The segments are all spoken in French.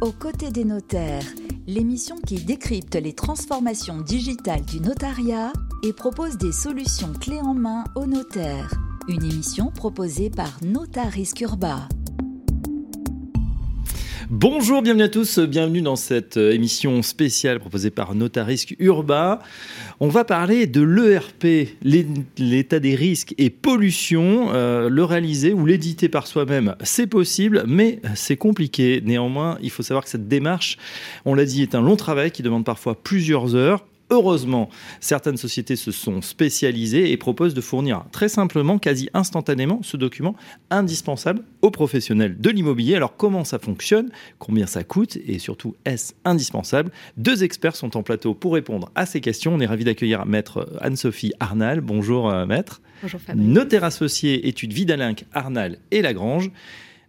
Aux côtés des notaires, l'émission qui décrypte les transformations digitales du notariat et propose des solutions clés en main aux notaires. Une émission proposée par Notarisque Urba. Bonjour, bienvenue à tous, bienvenue dans cette euh, émission spéciale proposée par Notarisque Urba. On va parler de l'ERP, l'état des risques et pollution. Euh, le réaliser ou l'éditer par soi-même, c'est possible, mais c'est compliqué. Néanmoins, il faut savoir que cette démarche, on l'a dit, est un long travail qui demande parfois plusieurs heures. Heureusement, certaines sociétés se sont spécialisées et proposent de fournir très simplement, quasi instantanément, ce document indispensable aux professionnels de l'immobilier. Alors comment ça fonctionne? Combien ça coûte? Et surtout, est-ce indispensable? Deux experts sont en plateau pour répondre à ces questions. On est ravi d'accueillir Maître Anne-Sophie Arnal. Bonjour euh, Maître. Bonjour Fabrice. Notaire associé études Vidalinck, Arnal et Lagrange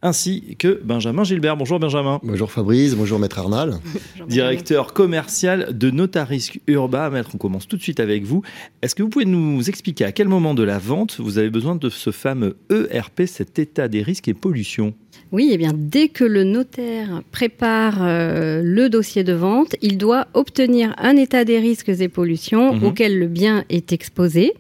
ainsi que Benjamin Gilbert. Bonjour Benjamin. Bonjour Fabrice, bonjour Maître Arnal. Directeur commercial de Notarisque Urba. Maître, on commence tout de suite avec vous. Est-ce que vous pouvez nous expliquer à quel moment de la vente vous avez besoin de ce fameux ERP, cet état des risques et pollutions? Oui, eh bien, dès que le notaire prépare euh, le dossier de vente, il doit obtenir un état des risques et pollutions mhm. auquel le bien est exposé.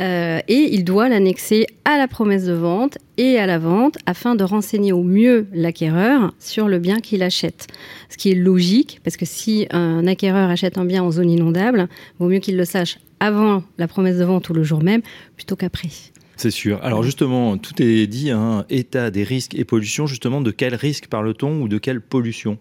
Euh, et il doit l'annexer à la promesse de vente et à la vente afin de renseigner au mieux l'acquéreur sur le bien qu'il achète. Ce qui est logique, parce que si un acquéreur achète un bien en zone inondable, vaut mieux qu'il le sache avant la promesse de vente ou le jour même, plutôt qu'après. C'est sûr. Alors justement, tout est dit, hein, état des risques et pollution. Justement, de quel risque parle-t-on ou de quelle pollution?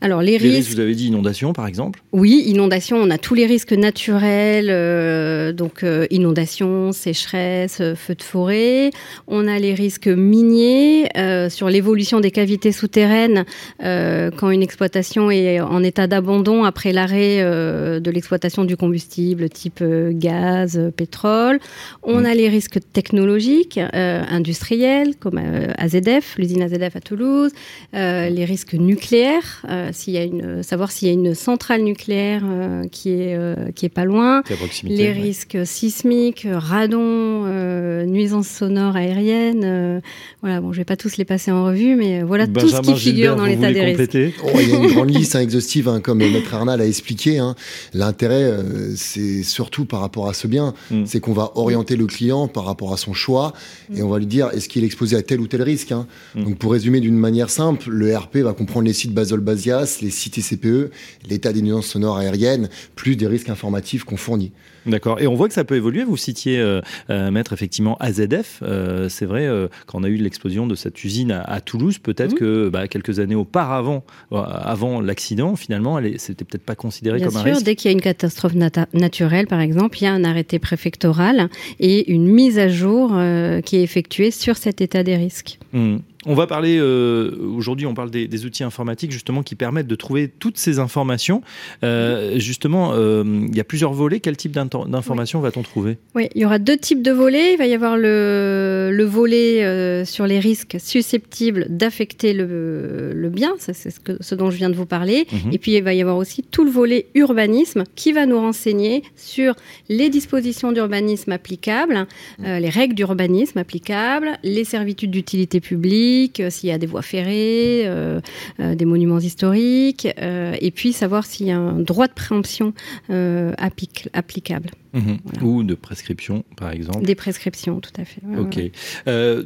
Alors les, risques, vous avez dit inondation par exemple Oui, inondation, on a tous les risques naturels, euh, donc euh, inondation, sécheresse, euh, feu de forêt. On a les risques miniers sur l'évolution des cavités souterraines quand une exploitation est en état d'abandon après l'arrêt de l'exploitation du combustible type gaz, pétrole. On mm. a les risques technologiques, industriels comme AZF, l'usine AZF à Toulouse, les risques nucléaires s'il y a une, savoir s'il y a une centrale nucléaire euh, qui est euh, qui est pas loin, les risques sismiques, radon, euh, nuisances sonores aériennes. voilà, bon, je vais pas tous les passer en revue, mais voilà tout ce qui figure dans l'état des risques. Oh, il y a une grande liste hein, exhaustive, hein, comme Maître Arnal a expliqué. Hein. L'intérêt, c'est surtout par rapport à ce bien, mm. c'est qu'on va orienter le client par rapport à son choix et on va lui dire est-ce qu'il est exposé à tel ou tel risque. Mm. Donc pour résumer d'une manière simple, le RP va comprendre les sites Basel Les sites CPE, l'état des nuisances sonores aériennes, plus des risques informatifs qu'on fournit. D'accord. Et on voit que ça peut évoluer. Vous citiez, euh, euh Maître, effectivement, AZF. Euh, c'est vrai, euh, quand on a eu l'explosion de cette usine à, Toulouse, peut-être que bah, quelques années auparavant, avant l'accident, finalement, c'était peut-être pas considéré comme un risque. Dès qu'il y a une catastrophe naturelle, par exemple, il y a un arrêté préfectoral et une mise à jour qui est effectuée sur cet état des risques. Mmh. On va parler euh, aujourd'hui, on parle des, outils informatiques justement qui permettent de trouver toutes ces informations. Euh, justement, euh, il y a plusieurs volets. Quel type d'informations va-t-on trouver? Oui, il y aura deux types de volets. Il va y avoir le, le volet sur les risques susceptibles d'affecter le, bien, c'est ce, ce, dont je viens de vous parler. Mhm. Et puis il va y avoir aussi tout le volet urbanisme qui va nous renseigner sur les dispositions d'urbanisme applicables, les règles d'urbanisme applicables, les servitudes d'utilité publique euh, s'il y a des voies ferrées, euh, euh, des monuments historiques, et puis savoir s'il y a un droit de préemption applicable. Mhm. Ou de prescription, par exemple. Des prescriptions, tout à fait. ok.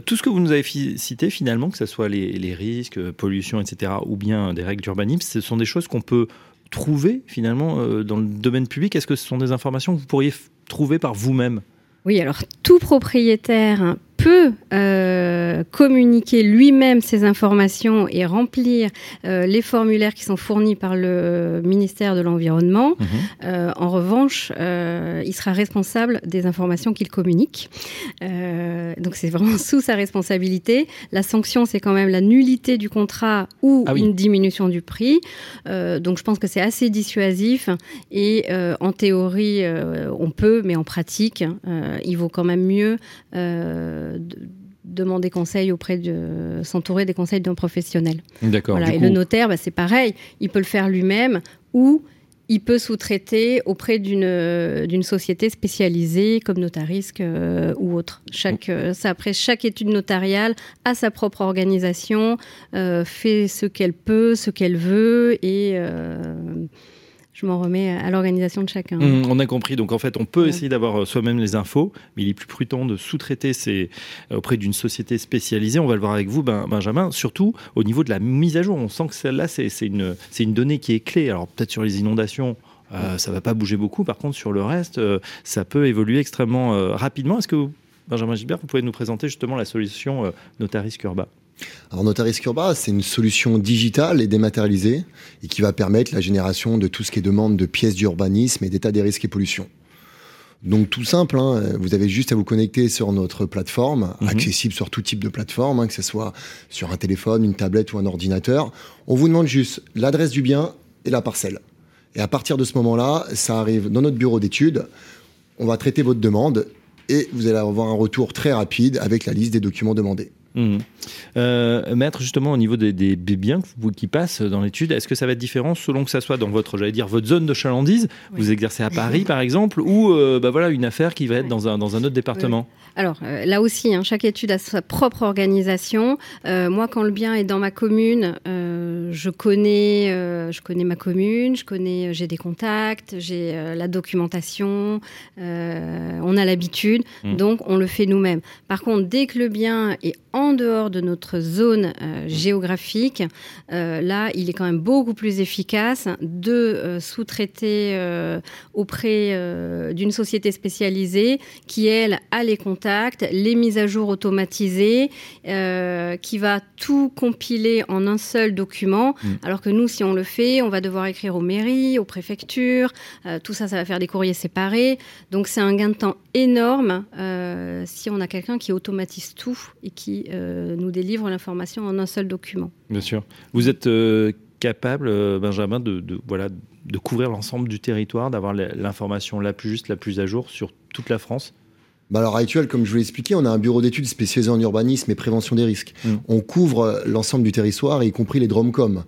tout ce que vous nous avez cité, finalement, que ce soit les, risques, pollution, etc., ou bien des règles d'urbanisme, ce sont des choses qu'on peut trouver, finalement, dans le domaine public. Est-ce que ce sont des informations que vous pourriez trouver par vous-même? Oui, alors tout propriétaire peut euh, communiquer lui-même ces informations et remplir euh, les formulaires qui sont fournis par le ministère de l'Environnement. Mhm. Euh, en revanche, il sera responsable des informations qu'il communique. donc c'est vraiment sous sa responsabilité. La sanction, c'est quand même la nullité du contrat ou ah une diminution du prix. donc je pense que c'est assez dissuasif et en théorie, on peut, mais en pratique, il vaut quand même mieux demander conseil auprès de s'entourer des conseils d'un professionnel. D'accord. Et le notaire, bah, c'est pareil, il peut le faire lui-même ou il peut sous-traiter auprès d'une d'une société spécialisée comme Notarisque euh, ou autre. Chaque, euh, ça, après, chaque étude notariale a sa propre organisation, euh, fait ce qu'elle peut, ce qu'elle veut et je m'en remets à l'organisation de chacun. Mmh, on a compris. Donc en fait, on peut essayer d'avoir soi-même les infos, mais il est plus prudent de sous-traiter auprès d'une société spécialisée. On va le voir avec vous, ben, Benjamin. Surtout au niveau de la mise à jour, on sent que celle-là, c'est une, une donnée qui est clé. Alors peut-être sur les inondations. Euh, ça va pas bouger beaucoup. Par contre, sur le reste, euh, ça peut évoluer extrêmement euh, rapidement. Est-ce que, Benjamin Gilbert, vous pouvez nous présenter justement la solution Notaris Curba alors Notaris Curba, c'est une solution digitale et dématérialisée et qui va permettre la génération de tout ce qui est demande de pièces d'urbanisme et d'état des risques et pollution. Donc tout simple, hein, vous avez juste à vous connecter sur notre plateforme, mhm. accessible sur tout type de plateforme, hein, que ce soit sur un téléphone, une tablette ou un ordinateur. On vous demande juste l'adresse du bien et la parcelle. Et à partir de ce moment-là, ça arrive dans notre bureau d'études. On va traiter votre demande et vous allez avoir un retour très rapide avec la liste des documents demandés. Mmh. Euh, maître, justement, au niveau des, biens qui passent dans l'étude, est-ce que ça va être différent selon que ça soit dans votre, j'allais dire, votre zone de chalandise Vous exercez à Paris, par exemple, ou euh, bah voilà, une affaire qui va être dans, un, dans un autre département? Alors, euh, là aussi, hein, chaque étude a sa propre organisation. moi, quand le bien est dans ma commune, je, connais, je connais ma commune, je connais, j'ai des contacts, j'ai la documentation, on a l'habitude, mmh. donc on le fait nous-mêmes. Par contre, dès que le bien est en dehors de notre zone euh, géographique, euh, là, il est quand même beaucoup plus efficace de euh, sous-traiter auprès d'une société spécialisée qui, elle, a les contacts, les mises à jour automatisées, qui va tout compiler en un seul document, mm. alors que nous, si on le fait, on va devoir écrire aux mairies, aux préfectures, tout ça, ça va faire des courriers séparés. Donc, c'est un gain de temps énorme si on a quelqu'un qui automatise tout et qui nous délivre l'information en un seul document. Bien sûr. Vous êtes euh, capable, euh, Benjamin, de, voilà, de couvrir l'ensemble du territoire, d'avoir l'information la plus juste, la plus à jour sur toute la France? Bah à l'heure actuelle, comme je vous l'ai expliqué, on a un bureau d'études spécialisé en urbanisme et prévention des risques. Mm. On couvre l'ensemble du territoire, y compris les Dromcom.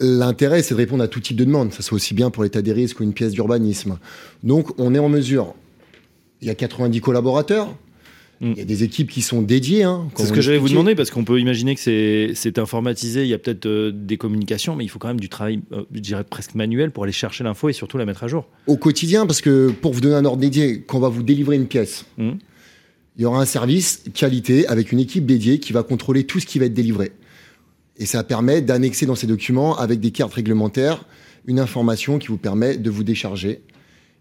L'intérêt, c'est de répondre à tout type de demande, ça soit aussi bien pour l'état des risques ou une pièce d'urbanisme. Donc, on est en mesure. Il y a 90 collaborateurs, Mm. Il y a des équipes qui sont dédiées. Hein, c'est ce que j'allais vous demander, parce qu'on peut imaginer que c'est informatisé, il y a peut-être euh, des communications, mais il faut quand même du travail, euh, je dirais presque manuel, pour aller chercher l'info et surtout la mettre à jour. Au quotidien, parce que pour vous donner un ordre dédié, quand on va vous délivrer une pièce, mm. il y aura un service qualité avec une équipe dédiée qui va contrôler tout ce qui va être délivré. Et ça permet d'annexer dans ces documents, avec des cartes réglementaires, une information qui vous permet de vous décharger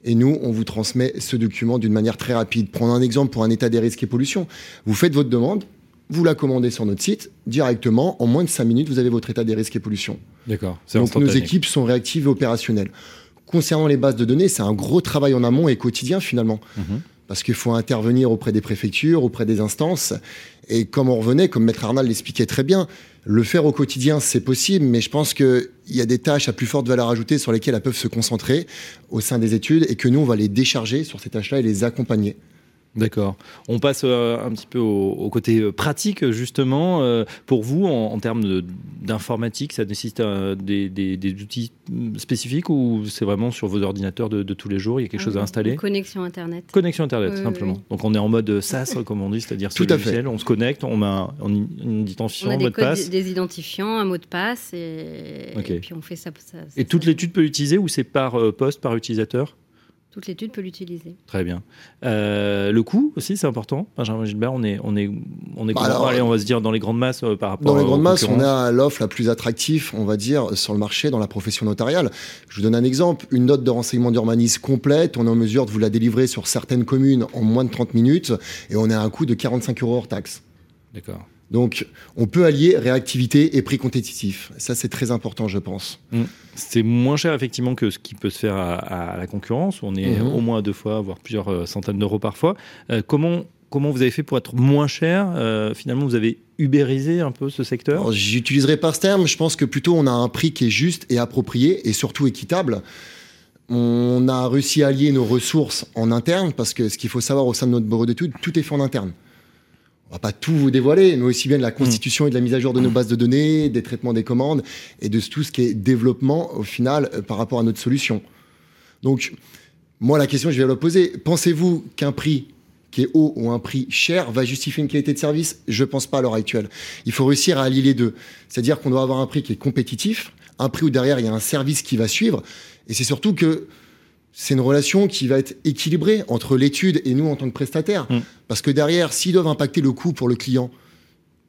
et nous, on vous transmet ce document d'une manière très rapide. Prendre un exemple pour un état des risques et pollution. Vous faites votre demande, vous la commandez sur notre site, directement, en moins de 5 minutes, vous avez votre état des risques et pollution. D'accord. Donc nos équipes sont réactives et opérationnelles. Concernant les bases de données, c'est un gros travail en amont et quotidien finalement. Mhm. Parce qu'il faut intervenir auprès des préfectures, auprès des instances. Et comme on revenait, comme Maître Arnal l'expliquait très bien, le faire au quotidien, c'est possible, mais je pense qu'il y a des tâches à plus forte valeur ajoutée sur lesquelles elles peuvent se concentrer au sein des études et que nous, on va les décharger sur ces tâches-là et les accompagner. D'accord. On passe euh, un petit peu au, côté euh, pratique, justement. Euh, pour vous, en, termes d'informatique, ça nécessite des, outils spécifiques ou c'est vraiment sur vos ordinateurs de, tous les jours Il y a quelque chose à installer? Connexion Internet. Connexion Internet, simplement. Donc on est en mode SaaS, comme on dit, c'est-à-dire tout à fait. On se connecte, on met un, identifiant, un mot de passe. Des identifiants, un mot de passe, et, puis on fait ça. et toute l'étude peut l'utiliser ou c'est par poste, par utilisateur? Toute l'étude peut l'utiliser. Très bien. Euh, le coût aussi, c'est important. Benjamin Gilbert, on est, on est, on est, bah on va se dire dans les grandes masses euh, par rapport. Dans les grandes masses, on a l'offre la plus attractive, on va dire, sur le marché dans la profession notariale. Je vous donne un exemple. Une note de renseignement d'urbanisme complète, on est en mesure de vous la délivrer sur certaines communes en moins de 30 minutes, et on a un coût de 45 euros hors taxe. D'accord. Donc, on peut allier réactivité et prix compétitif. Ça, c'est très important, je pense. Mm. C'est moins cher, effectivement, que ce qui peut se faire à, la concurrence. On est mm-hmm. au moins deux fois, voire plusieurs euh, centaines d'euros parfois. Euh, comment, comment vous avez fait pour être moins cher? Euh, Finalement, vous avez ubérisé un peu ce secteur? J'utiliserai pas ce terme. Je pense que plutôt, on a un prix qui est juste et approprié et surtout équitable. On a réussi à allier nos ressources en interne parce que ce qu'il faut savoir au sein de notre bureau d'études, tout est fait en interne on va pas tout vous dévoiler, mais aussi bien de la constitution et de la mise à jour de nos bases de données, des traitements des commandes et de tout ce qui est développement au final euh, par rapport à notre solution. Donc, moi, la question, je vais la poser. Pensez-vous qu'un prix qui est haut ou un prix cher va justifier une qualité de service? Je pense pas à l'heure actuelle. Il faut réussir à allier les deux. C'est-à-dire qu'on doit avoir un prix qui est compétitif, un prix où derrière il y a un service qui va suivre, et c'est surtout que c'est une relation qui va être équilibrée entre l'étude et nous en tant que prestataire. Mm. Parce que derrière, s'ils doivent impacter le coût pour le client,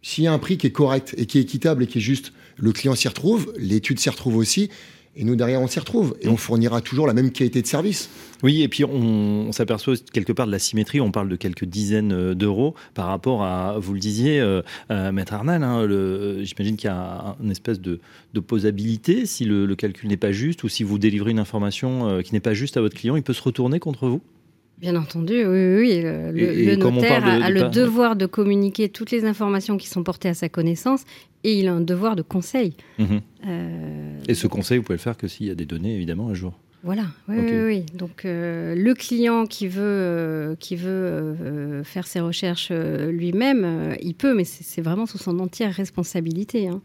s'il y a un prix qui est correct et qui est équitable et qui est juste, le client s'y retrouve, l'étude s'y retrouve aussi, et nous, derrière, on s'y retrouve. Et on fournira toujours la même qualité de service. Oui, et puis on, s'aperçoit quelque part de la symétrie. On parle de quelques dizaines euh, d'euros par rapport à, vous le disiez, euh, Maître Arnal, hein, j'imagine qu'il y a une espèce d'opposabilité. Si le, calcul n'est pas juste ou si vous délivrez une information euh, qui n'est pas juste à votre client, il peut se retourner contre vous? Bien entendu, oui, oui. Le, notaire a, le devoir de communiquer toutes les informations qui sont portées à sa connaissance et il a un devoir de conseil. Mhm. Euh, et ce conseil, vous pouvez le faire que s'il y a des données, évidemment, à jour. Voilà, oui, oui, Donc, euh, le client qui veut, euh, qui veut faire ses recherches lui-même, il peut, mais c'est vraiment sous son entière responsabilité. Hein.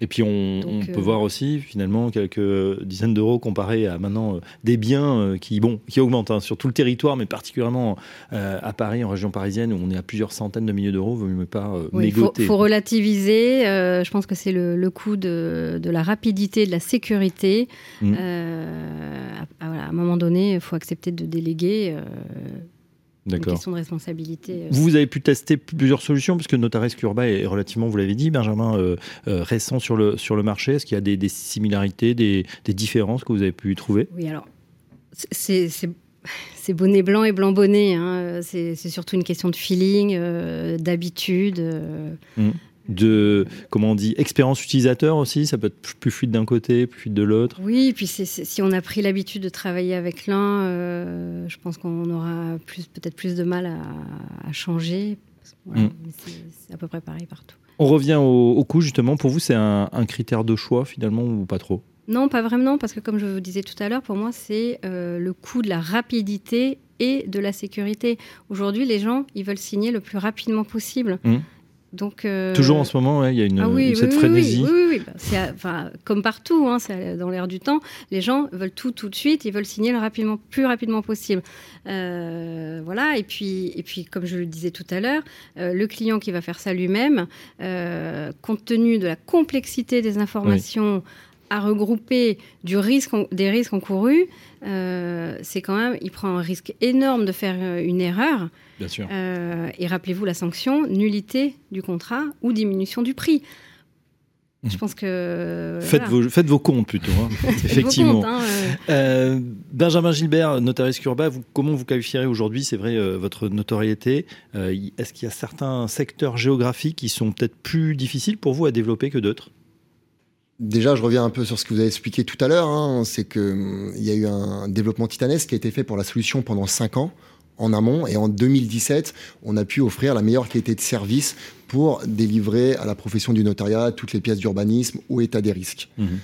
Et puis on, peut euh, voir aussi finalement quelques dizaines d'euros comparés à maintenant euh, des biens euh, qui, bon, qui augmentent hein, sur tout le territoire, mais particulièrement à Paris, en région parisienne, où on est à plusieurs centaines de milliers d'euros, vous ne pas oui, mégoter. Il faut, relativiser. je pense que c'est le, coût de, la rapidité, de la sécurité. Mmh. À, à, un moment donné, il faut accepter de déléguer une question de responsabilité. Euh, vous avez pu tester plusieurs solutions, parce que Notarisque Urba est relativement, vous l'avez dit, Benjamin, euh, euh, récent sur le, sur le marché. Est-ce qu'il y a des, similarités, des, différences que vous avez pu trouver? Oui, alors, c'est bonnet blanc et blanc bonnet. Hein. C'est surtout une question de feeling, d'habitude. Mmh de comment on dit expérience utilisateur aussi ça peut être plus fluide d'un côté plus fluide de l'autre. Oui et puis si on a pris l'habitude de travailler avec l'un euh, je pense qu'on aura plus peut-être plus de mal à, changer. Mm. c'est à peu près pareil partout. On revient au, coût justement. Pour vous c'est un, critère de choix finalement ou pas trop? Non pas vraiment parce que comme je vous disais tout à l'heure pour moi c'est euh, le coût de la rapidité et de la sécurité. Aujourd'hui les gens ils veulent signer le plus rapidement possible Euh, Toujours en ce moment, il y a une, ah cette frénésie. Oui, oui, bah, comme partout, hein, c'est dans l'air du temps. Les gens veulent tout tout de suite, ils veulent signer le rapidement, plus rapidement possible. Euh, voilà, et puis, et puis, comme je le disais tout à l'heure, euh, le client qui va faire ça lui-même, compte tenu de la complexité des informations à regrouper du risque, des risques encourus, c'est quand même, il prend un risque énorme de faire une erreur. Bien sûr. Euh, et rappelez-vous la sanction, nullité du contrat ou diminution du prix. Je mmh. pense que. Faites, vos, faites vos comptes plutôt, hein. effectivement. Hein, euh, Benjamin Gilbert, notaire Urba, vous, comment vous qualifierez aujourd'hui, c'est vrai, euh, votre notoriété Est-ce qu'il y a certains secteurs géographiques qui sont peut-être plus difficiles pour vous à développer que d'autres? Déjà, je reviens un peu sur ce que vous avez expliqué tout à l'heure. Hein. c'est qu'il hum, y a eu un développement titanesque qui a été fait pour la solution pendant 5 ans en amont. Et en 2017, on a pu offrir la meilleure qualité de service pour délivrer à la profession du notariat toutes les pièces d'urbanisme ou état des risques. Mhm.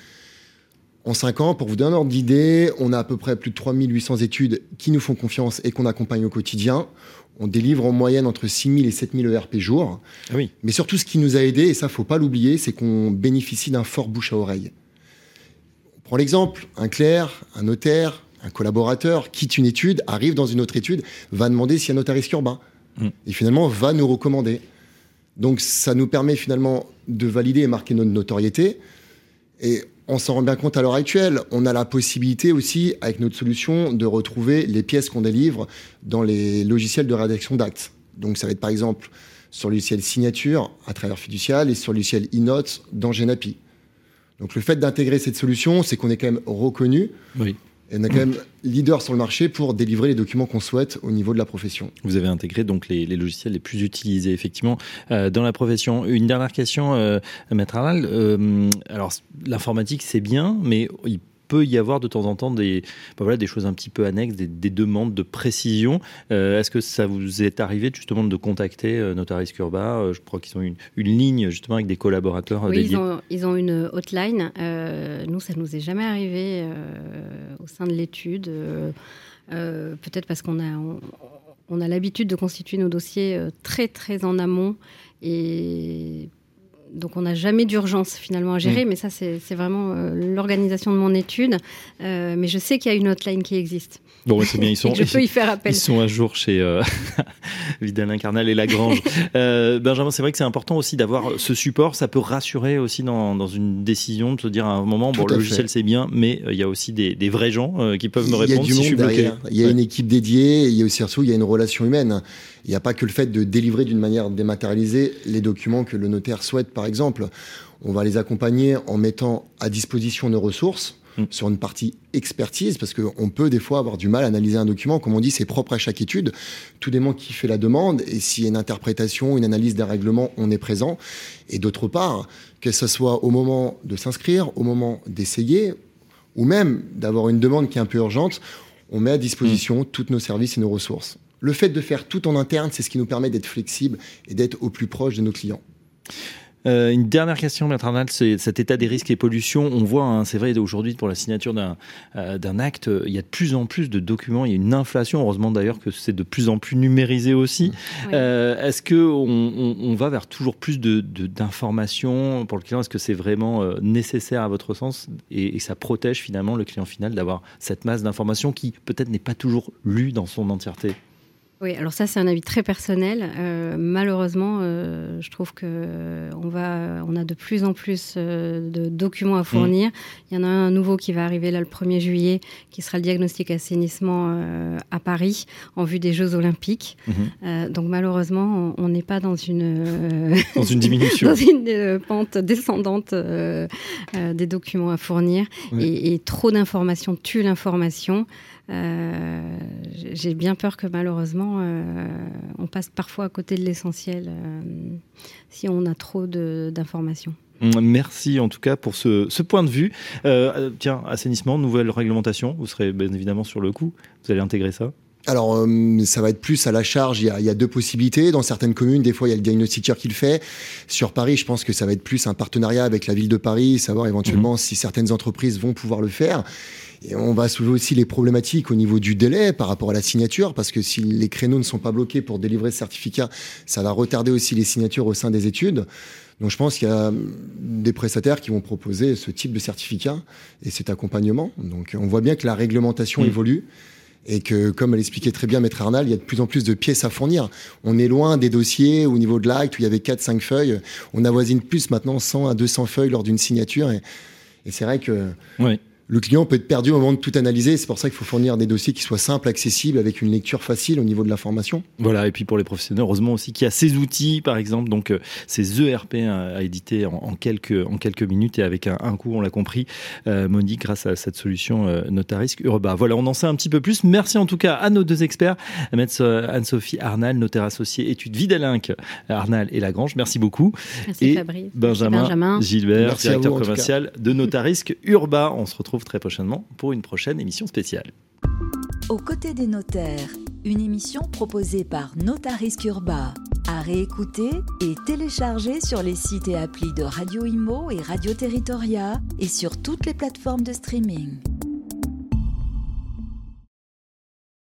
En cinq ans, pour vous donner un ordre d'idée, on a à peu près plus de 3800 études qui nous font confiance et qu'on accompagne au quotidien. On délivre en moyenne entre 6000 et 7000 ERP jour. Ah oui. Mais surtout, ce qui nous a aidé, et ça, faut pas l'oublier, c'est qu'on bénéficie d'un fort bouche à oreille. On prend l'exemple, un clerc, un notaire, un collaborateur quitte une étude, arrive dans une autre étude, va demander s'il y a un notaire urbain. Mm. Et finalement, va nous recommander. Donc, ça nous permet finalement de valider et marquer notre notoriété. Et on s'en rend bien compte à l'heure actuelle. On a la possibilité aussi, avec notre solution, de retrouver les pièces qu'on délivre dans les logiciels de rédaction d'actes. Donc, ça va être par exemple sur le logiciel signature à travers Fiducial et sur le logiciel e-notes dans Genapi. Donc, le fait d'intégrer cette solution, c'est qu'on est quand même reconnu. Et on est quand même leader sur le marché pour délivrer les documents qu'on souhaite au niveau de la profession. Vous avez intégré donc les, logiciels les plus utilisés effectivement euh, dans la profession. Une dernière question, euh, Maître Arnal. Euh, alors l'informatique c'est bien, mais peut y avoir de temps en temps des, bah voilà, des choses un petit peu annexes, des, demandes de précision. Euh, est-ce que ça vous est arrivé justement de contacter euh, Notaris Curba euh, Je crois qu'ils ont une, une, ligne justement avec des collaborateurs oui, Ils ont, ils ont, une hotline. nous, ça nous est jamais arrivé au sein de l'étude. Peut-être parce qu'on a, on a l'habitude de constituer nos dossiers très très en amont et donc on n'a jamais d'urgence finalement à gérer, mm. mais ça c'est vraiment l'organisation de mon étude. mais je sais qu'il y a une hotline qui existe. Bon, c'est bien, ils sont, je peux y faire appel. Ils sont à jour chez euh, Vidal Incarnal et Lagrange. euh, Benjamin, c'est vrai que c'est important aussi d'avoir ce support. Ça peut rassurer aussi dans, dans, une décision de se dire à un moment, bon, le logiciel c'est bien, mais euh, il y a aussi des, des vrais gens euh, qui peuvent me répondre il y a si bloqué. Il y a une équipe dédiée, il y a aussi surtout il y a une relation humaine. Il n'y a pas que le fait de délivrer d'une manière dématérialisée les documents que le notaire souhaite, par exemple. On va les accompagner en mettant à disposition nos ressources Mm. sur une partie expertise, parce qu'on peut des fois avoir du mal à analyser un document. Comme on dit, c'est propre à chaque étude. Tout dépend qui fait la demande, et s'il y a une interprétation, une analyse d'un règlement, on est présent. Et d'autre part, que ce soit au moment de s'inscrire, au moment d'essayer, ou même d'avoir une demande qui est un peu urgente, on met à disposition mm. tous nos services et nos ressources. Le fait de faire tout en interne, c'est ce qui nous permet d'être flexible et d'être au plus proche de nos clients. Euh, une dernière question, Maître Arnal, c'est cet état des risques et pollution. On voit, hein, c'est vrai, aujourd'hui, pour la signature d'un euh, acte, il y a de plus en plus de documents, il y a une inflation. Heureusement d'ailleurs que c'est de plus en plus numérisé aussi. Euh, est-ce qu'on on, on, va vers toujours plus d'informations de, pour le client? Est-ce que c'est vraiment nécessaire à votre sens? Et, et, ça protège finalement le client final d'avoir cette masse d'informations qui peut-être n'est pas toujours lue dans son entièreté? Oui, alors ça c'est un avis très personnel. Euh, malheureusement, euh, je trouve que on va, on a de plus en plus euh, de documents à fournir. Mm. Il y en a un nouveau qui va arriver là le 1er juillet, qui sera le diagnostic assainissement à Paris en vue des Jeux Olympiques. Mm-hmm. donc malheureusement, on n'est pas dans une dans une diminution, dans une pente descendante des documents à fournir, et, et, trop d'informations tue l'information. Euh, j'ai bien peur que malheureusement, euh, on passe parfois à côté de l'essentiel euh, si on a trop d'informations. Merci en tout cas pour ce, point de vue. tiens, assainissement, nouvelle réglementation, vous serez bien évidemment sur le coup. Vous allez intégrer ça alors, ça va être plus à la charge. Il y, a, il y, a, deux possibilités. Dans certaines communes, des fois, il y a le diagnostiqueur qui le fait. Sur Paris, je pense que ça va être plus un partenariat avec la ville de Paris, savoir éventuellement mmh. si certaines entreprises vont pouvoir le faire. Et on va soulever aussi les problématiques au niveau du délai par rapport à la signature, parce que si les créneaux ne sont pas bloqués pour délivrer ce certificat, ça va retarder aussi les signatures au sein des études. Donc je pense qu'il y a des prestataires qui vont proposer ce type de certificat et cet accompagnement. Donc on voit bien que la réglementation mmh. évolue et que, comme l'expliquait très bien Maître Arnal, il y a de plus en plus de pièces à fournir. On est loin des dossiers au niveau de l'acte où il y avait 4-5 feuilles. On avoisine plus maintenant 100 à 200 feuilles lors d'une signature. Et, et c'est vrai que oui le client peut être perdu au moment de tout analyser. C'est pour ça qu'il faut fournir des dossiers qui soient simples, accessibles, avec une lecture facile au niveau de l'information. Voilà, et puis pour les professionnels, heureusement aussi qu'il y a ces outils, par exemple, donc euh, ces ERP à, éditer en, quelques, en quelques minutes et avec un, un coût, on l'a compris, euh, Monique, grâce à cette solution euh, Notarisk Urba. Voilà, on en sait un petit peu plus. Merci en tout cas à nos deux experts, Anne-Sophie Arnal, notaire associé études Vidalinck, Arnal et Lagrange. Merci beaucoup. Merci et Fabrice. Benjamin, Gilbert, directeur commercial de Notarisk Urba. On se retrouve très prochainement pour une prochaine émission spéciale. Aux côtés des notaires, une émission proposée par Notarisque Urba, à réécouter et télécharger sur les sites et applis de Radio Imo et Radio Territoria et sur toutes les plateformes de streaming.